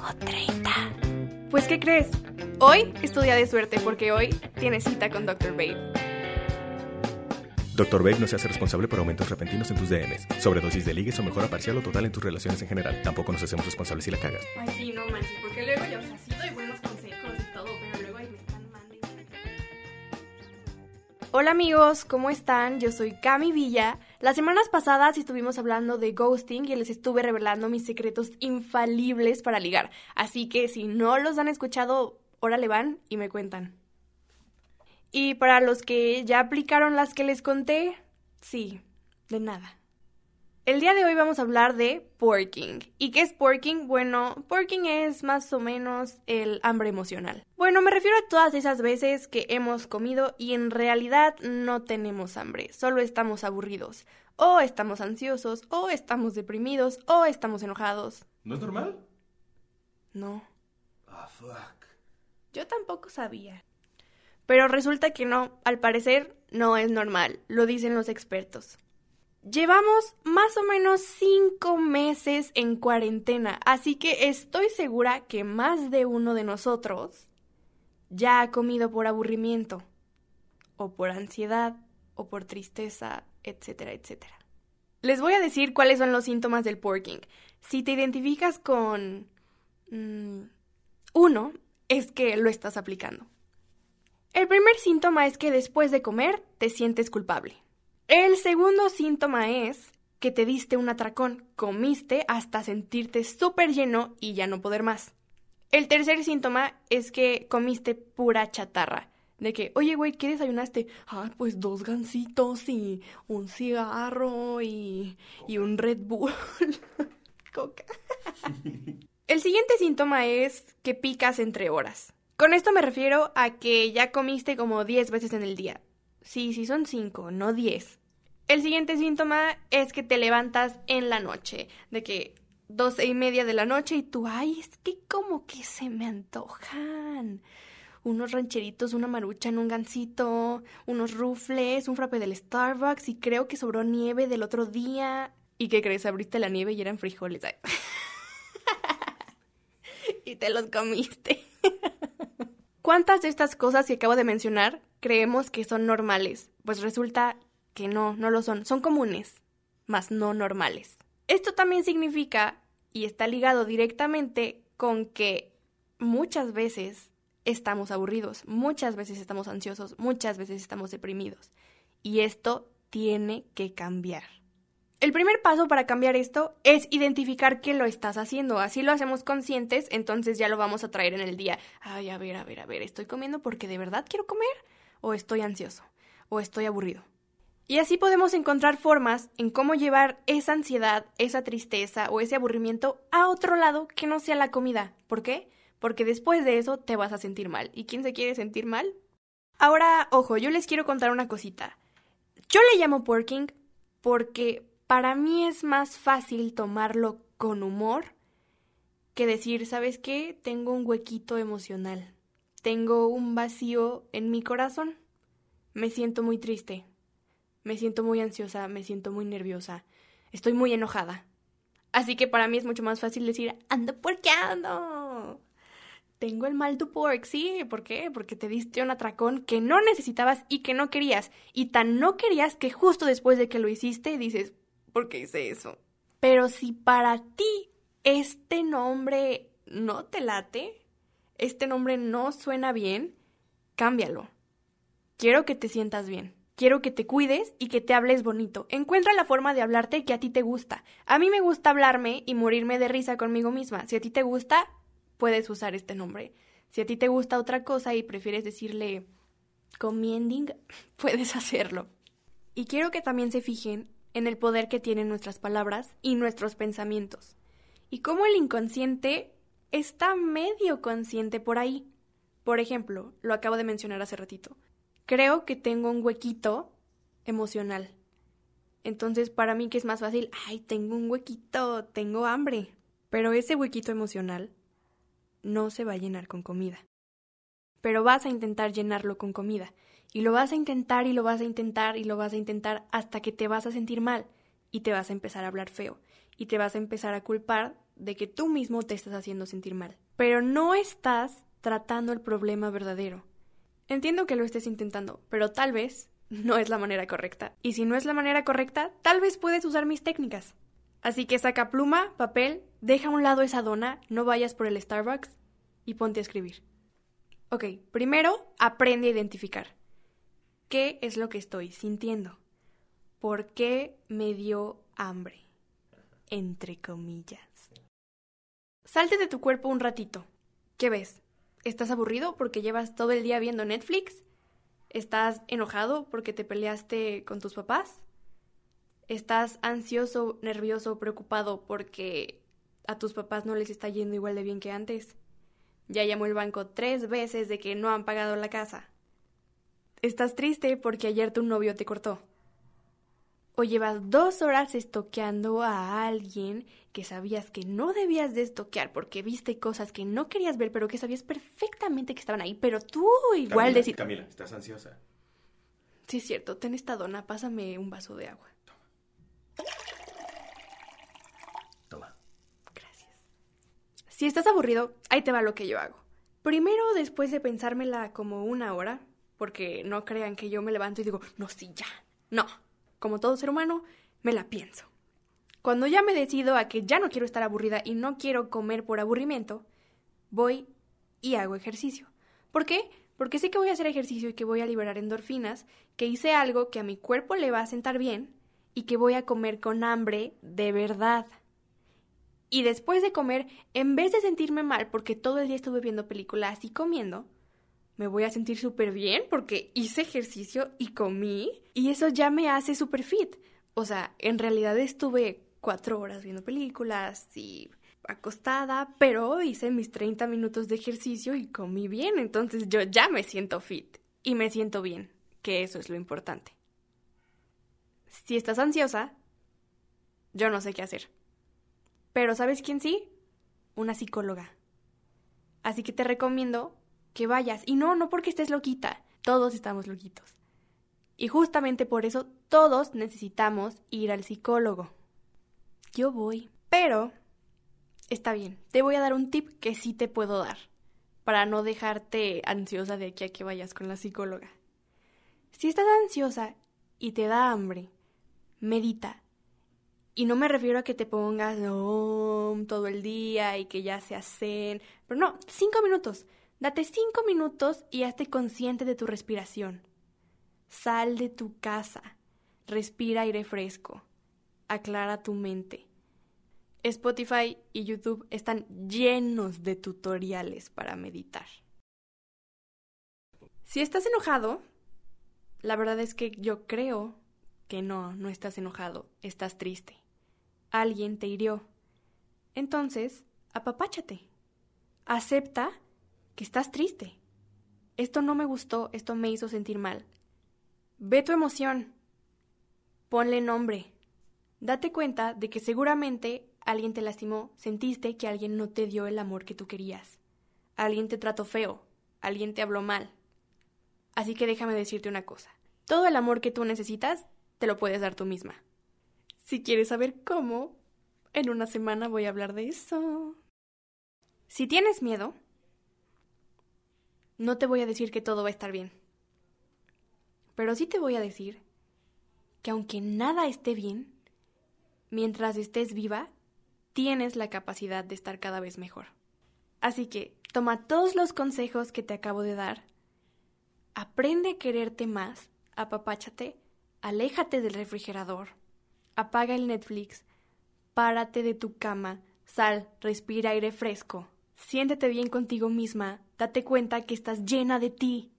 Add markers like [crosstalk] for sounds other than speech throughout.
O 30. Pues, ¿qué crees? Hoy es tu día de suerte porque hoy tienes cita con Dr. Babe. Dr. Babe no se hace responsable por aumentos repentinos en tus DMs, sobredosis de ligues o mejora parcial o total en tus relaciones en general. Tampoco nos hacemos responsables si la cagas. Ay, sí, no manches, porque luego yo, o sea, sí doy buenos consejos y todo, pero luego ahí me están mandando. Hola amigos, ¿cómo están? Yo soy Cami Villa. Las semanas pasadas estuvimos hablando de ghosting y les estuve revelando mis secretos infalibles para ligar. Así que si no los han escuchado, órale van y me cuentan. Y para los que ya aplicaron las que les conté, sí, de nada. El día de hoy vamos a hablar de porking. ¿Y qué es porking? Bueno, porking es más o menos el hambre emocional. Bueno, me refiero a todas esas veces que hemos comido y en realidad no tenemos hambre, solo estamos aburridos, o estamos ansiosos, o estamos deprimidos, o estamos enojados. ¿No es normal? No, Ah, fuck. yo tampoco sabía. Pero resulta que no, al parecer no es normal, lo dicen los expertos. Llevamos más o menos cinco meses en cuarentena, así que estoy segura que más de uno de nosotros ya ha comido por aburrimiento, o por ansiedad, o por tristeza, etcétera, etcétera. Les voy a decir cuáles son los síntomas del porking. Si te identificas con... mm, uno, es que lo estás aplicando. El primer síntoma es que después de comer te sientes culpable. El segundo síntoma es que te diste un atracón, comiste hasta sentirte súper lleno y ya no poder más. El tercer síntoma es que comiste pura chatarra. De que, oye, güey, ¿qué desayunaste? Ah, pues dos gancitos y un cigarro y, y un Red Bull. [laughs] Coca. El siguiente síntoma es que picas entre horas. Con esto me refiero a que ya comiste como 10 veces en el día. Sí, sí son 5, no 10. El siguiente síntoma es que te levantas en la noche, de que 12 y media de la noche y tú, ay, es que como que se me antojan. Unos rancheritos, una maruchan, un gansito, unos rufles, un frappe del Starbucks y creo que sobró nieve del otro día. ¿Y qué crees? Abriste la nieve y eran frijoles. [laughs] Y te los comiste. [laughs] ¿Cuántas de estas cosas que acabo de mencionar creemos que son normales? Pues resulta que no, no lo son. Son comunes, mas no normales. Esto también significa, y está ligado directamente con que muchas veces estamos aburridos, muchas veces estamos ansiosos, muchas veces estamos deprimidos. Y esto tiene que cambiar. El primer paso para cambiar esto es identificar que lo estás haciendo. Así lo hacemos conscientes, entonces ya lo vamos a traer en el día. Ay, a ver, a ver, a ver, ¿estoy comiendo porque de verdad quiero comer? ¿O estoy ansioso? ¿O estoy aburrido? Y así podemos encontrar formas en cómo llevar esa ansiedad, esa tristeza o ese aburrimiento a otro lado que no sea la comida. ¿Por qué? Porque después de eso te vas a sentir mal. ¿Y quién se quiere sentir mal? Ahora, ojo, yo les quiero contar una cosita. Yo le llamo porking porque para mí es más fácil tomarlo con humor que decir, ¿sabes qué? Tengo un huequito emocional. Tengo un vacío en mi corazón. Me siento muy triste. Me siento muy ansiosa, me siento muy nerviosa. Estoy muy enojada. Así que para mí es mucho más fácil decir, ando porqueando. Tengo el mal tu pork, sí, ¿por qué? Porque te diste un atracón que no necesitabas y que no querías. Y tan no querías que justo después de que lo hiciste dices, ¿por qué hice eso? Pero si para ti este nombre no te late, este nombre no suena bien, cámbialo. Quiero que te sientas bien. Quiero que te cuides y que te hables bonito. Encuentra la forma de hablarte que a ti te gusta. A mí me gusta hablarme y morirme de risa conmigo misma. Si a ti te gusta, puedes usar este nombre. Si a ti te gusta otra cosa y prefieres decirle comiending, [laughs] puedes hacerlo. Y quiero que también se fijen en el poder que tienen nuestras palabras y nuestros pensamientos. Y cómo el inconsciente está medio consciente por ahí. Por ejemplo, lo acabo de mencionar hace ratito. Creo que tengo un huequito emocional. Entonces, para mí, que es más fácil? Ay, tengo un huequito, tengo hambre. Pero ese huequito emocional no se va a llenar con comida. Pero vas a intentar llenarlo con comida. Y lo vas a intentar y lo vas a intentar y lo vas a intentar hasta que te vas a sentir mal y te vas a empezar a hablar feo y te vas a empezar a culpar de que tú mismo te estás haciendo sentir mal. Pero no estás tratando el problema verdadero. Entiendo que lo estés intentando, pero tal vez no es la manera correcta. Y si no es la manera correcta, tal vez puedes usar mis técnicas. Así que saca pluma, papel, deja a un lado esa dona, no vayas por el Starbucks y ponte a escribir. Ok, primero aprende a identificar. ¿Qué es lo que estoy sintiendo? ¿Por qué me dio hambre? Entre comillas. Salte de tu cuerpo un ratito. ¿Qué ves? ¿Estás aburrido porque llevas todo el día viendo Netflix? ¿Estás enojado porque te peleaste con tus papás? ¿Estás ansioso, nervioso, preocupado porque a tus papás no les está yendo igual de bien que antes? Ya llamó el banco tres veces de que no han pagado la casa. Estás triste porque ayer tu novio te cortó. O llevas dos horas estoqueando a alguien que sabías que no debías de estoquear porque viste cosas que no querías ver, pero que sabías perfectamente que estaban ahí, pero tú igual decís... Camila, estás ansiosa. Sí, es cierto, ten esta dona, pásame un vaso de agua. Toma. Gracias. Si estás aburrido, ahí te va lo que yo hago. Primero, después de pensármela como una hora, porque no crean que yo me levanto y digo, no, sí, ya. No, como todo ser humano, me la pienso. Cuando ya me decido a que ya no quiero estar aburrida y no quiero comer por aburrimiento, voy y hago ejercicio. ¿Por qué? Porque sé que voy a hacer ejercicio y que voy a liberar endorfinas, que hice algo que a mi cuerpo le va a sentar bien y que voy a comer con hambre de verdad. Y después de comer, en vez de sentirme mal porque todo el día estuve viendo películas y comiendo, me voy a sentir súper bien porque hice ejercicio y comí y eso ya me hace súper fit. O sea, en realidad estuve cuatro horas viendo películas y acostada, pero hice mis 30 minutos de ejercicio y comí bien, entonces yo ya me siento fit y me siento bien, que eso es lo importante. Si estás ansiosa, yo no sé qué hacer. Pero ¿sabes quién sí? Una psicóloga. Así que te recomiendo que vayas. Y no, no porque estés loquita. Todos estamos loquitos. Y justamente por eso todos necesitamos ir al psicólogo. Yo voy. Pero, está bien, te voy a dar un tip que sí te puedo dar, para no dejarte ansiosa de aquí a que vayas con la psicóloga. Si estás ansiosa y te da hambre, medita. Y no me refiero a que te pongas todo el día y que ya se hacen. Pero no, cinco minutos. Date cinco minutos y hazte consciente de tu respiración. Sal de tu casa. Respira aire fresco. Aclara tu mente. Spotify y YouTube están llenos de tutoriales para meditar. Si estás enojado, la verdad es que yo creo que no, no estás enojado, estás triste. Alguien te hirió. Entonces, apapáchate. Acepta que estás triste. Esto no me gustó, esto me hizo sentir mal. Ve tu emoción. Ponle nombre. Date cuenta de que seguramente alguien te lastimó, sentiste que alguien no te dio el amor que tú querías. Alguien te trató feo, alguien te habló mal. Así que déjame decirte una cosa. Todo el amor que tú necesitas te lo puedes dar tú misma. Si quieres saber cómo, en una semana voy a hablar de eso. Si tienes miedo, no te voy a decir que todo va a estar bien. Pero sí te voy a decir que aunque nada esté bien, mientras estés viva, tienes la capacidad de estar cada vez mejor. Así que toma todos los consejos que te acabo de dar, aprende a quererte más, apapáchate, aléjate del refrigerador, apaga el Netflix, párate de tu cama, sal, respira aire fresco, siéntete bien contigo misma, date cuenta que estás llena de ti.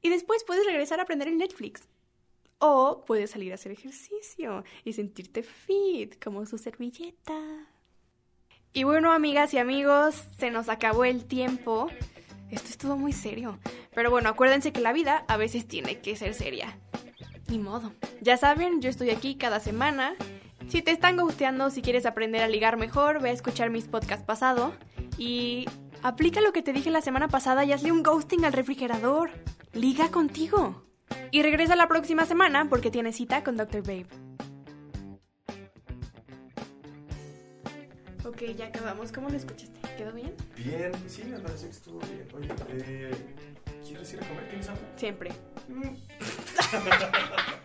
Y después puedes regresar a aprender el Netflix. O puedes salir a hacer ejercicio y sentirte fit como su servilleta. Y bueno, amigas y amigos, se nos acabó el tiempo. Esto estuvo muy serio. Pero bueno, acuérdense que la vida a veces tiene que ser seria. Ni modo. Ya saben, yo estoy aquí cada semana. Si te están gusteando, si quieres aprender a ligar mejor, ve a escuchar mis podcasts pasado. Y aplica lo que te dije la semana pasada y hazle un ghosting al refrigerador. Liga contigo. Y regresa la próxima semana porque tiene cita con Dr. Babe. Ok, ya acabamos. ¿Cómo lo escuchaste? ¿Quedó bien? Bien, sí, me parece que estuvo bien. Oye, eh, ¿quieres ir a comer? ¿Tienes hambre? Siempre. Mm. [laughs]